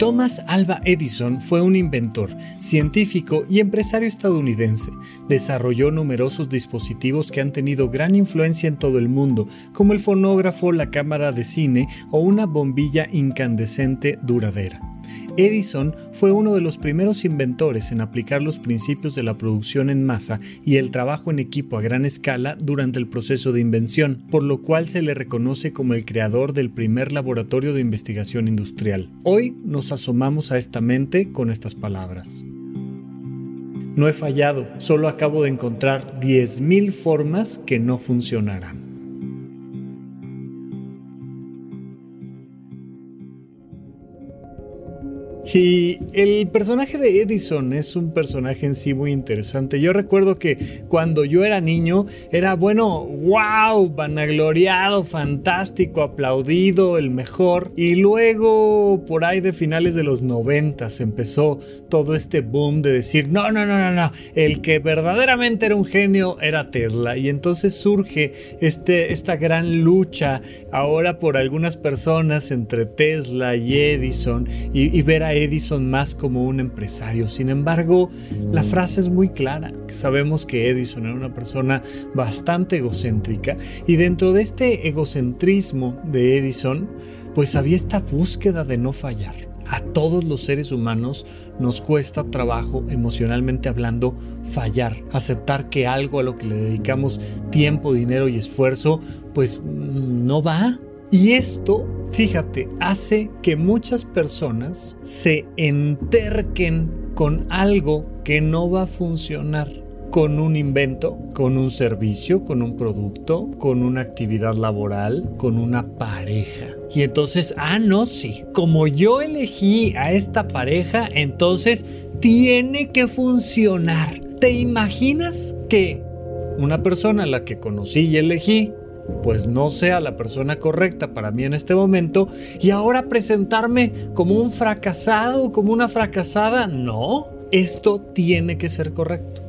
Thomas Alva Edison fue un inventor, científico y empresario estadounidense. Desarrolló numerosos dispositivos que han tenido gran influencia en todo el mundo, como el fonógrafo, la cámara de cine o una bombilla incandescente duradera. Edison fue uno de los primeros inventores en aplicar los principios de la producción en masa y el trabajo en equipo a gran escala durante el proceso de invención, por lo cual se le reconoce como el creador del primer laboratorio de investigación industrial. Hoy nos asomamos a esta mente con estas palabras. No he fallado, solo acabo de encontrar 10.000 formas que no funcionarán. Y el personaje de Edison es un personaje en sí muy interesante. Yo recuerdo que cuando yo era niño era, bueno, wow, vanagloriado, fantástico, aplaudido, el mejor. Y luego, por ahí de finales de los 90, empezó todo este boom de decir, no, no, no, no, no, el que verdaderamente era un genio era Tesla. Y entonces surge este, esta gran lucha ahora por algunas personas entre Tesla y Edison y, ver a Edison más como un empresario. Sin embargo, la frase es muy clara. Sabemos que Edison era una persona bastante egocéntrica y dentro de este egocentrismo de Edison, pues había esta búsqueda de no fallar. A todos los seres humanos nos cuesta trabajo, emocionalmente hablando, fallar, aceptar que algo a lo que le dedicamos tiempo, dinero y esfuerzo, pues no va, y esto, fíjate, hace que muchas personas se enterquen con algo que no va a funcionar con un invento, con un servicio, con un producto, con una actividad laboral, con una pareja. Y entonces, ah, no, sí, como yo elegí a esta pareja, entonces tiene que funcionar. ¿Te imaginas que una persona a la que conocí y elegí pues no sea la persona correcta para mí en este momento y ahora presentarme como un fracasado, como una fracasada. No, esto tiene que ser correcto.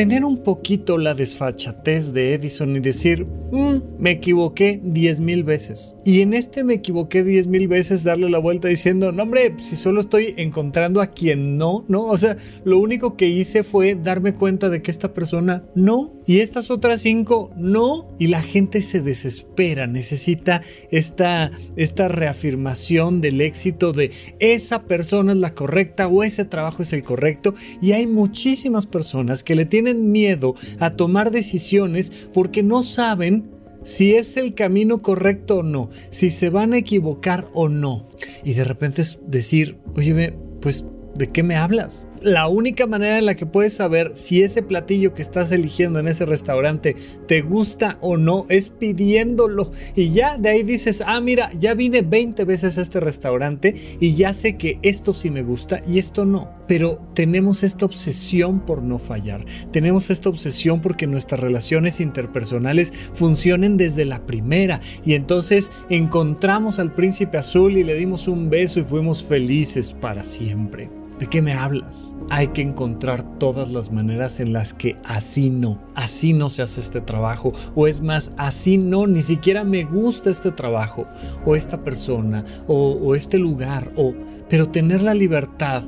Tener un poquito la desfachatez de Edison y decir, mm, me equivoqué diez mil veces. Y en este me equivoqué diez mil veces darle la vuelta diciendo, no hombre, si solo estoy encontrando a quien no, ¿no? O sea, lo único que hice fue darme cuenta de que esta persona no y estas otras cinco no. Y la gente se desespera, necesita esta, esta reafirmación del éxito de esa persona es la correcta o ese trabajo es el correcto. Y hay muchísimas personas que le tienen miedo a tomar decisiones porque no saben si es el camino correcto o no, si se van a equivocar o no. Y de repente es decir, oye, pues, ¿de qué me hablas? la única manera en la que puedes saber si ese platillo que estás eligiendo en ese restaurante te gusta o no es pidiéndolo. Y ya de ahí dices, ah, mira, ya vine 20 veces a este restaurante y ya sé que esto sí me gusta y esto no. Pero tenemos esta obsesión por no fallar. Tenemos esta obsesión porque nuestras relaciones interpersonales funcionen desde la primera. Y entonces encontramos al príncipe azul y le dimos un beso y fuimos felices para siempre. ¿De qué me hablas? Hay que encontrar todas las maneras en las que así no, así no se hace este trabajo, o es más, así no, ni siquiera me gusta este trabajo, o esta persona, o, este lugar, o... Pero tener la libertad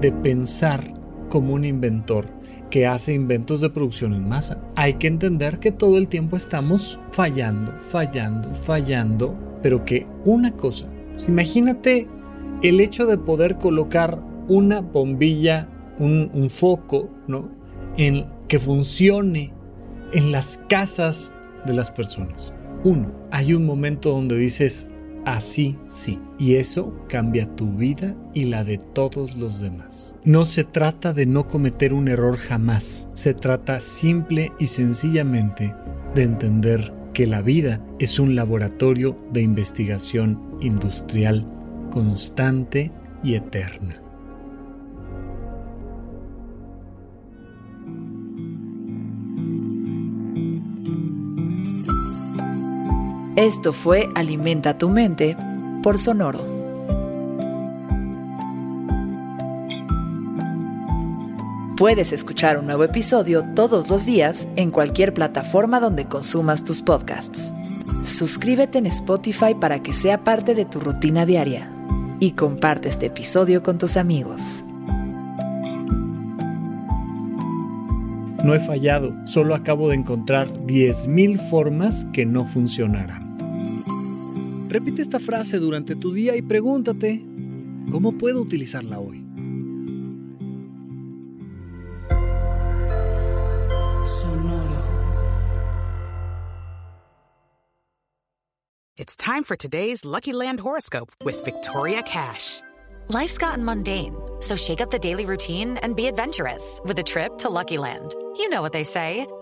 de pensar como un inventor que hace inventos de producción en masa. Hay que entender que todo el tiempo estamos fallando, fallando, fallando, pero que una cosa, imagínate el hecho de poder colocar una bombilla, un, foco, ¿no? En, que funcione en las casas de las personas. Uno, hay un momento donde dices, así sí. Y eso cambia tu vida y la de todos los demás. No se trata de no cometer un error jamás. Se trata simple y sencillamente de entender que la vida es un laboratorio de investigación industrial constante y eterna. Esto fue Alimenta tu mente por Sonoro. Puedes escuchar un nuevo episodio todos los días en cualquier plataforma donde consumas tus podcasts. Suscríbete en Spotify para que sea parte de tu rutina diaria y comparte este episodio con tus amigos. No he fallado, solo acabo de encontrar 10.000 formas que no funcionarán. Repite esta frase durante tu día y pregúntate, ¿cómo puedo utilizarla hoy? Sonoro. It's time for today's Lucky Land horoscope with Victoria Cash. Life's gotten mundane, so shake up the daily routine and be adventurous with a trip to Lucky Land. You know what they say.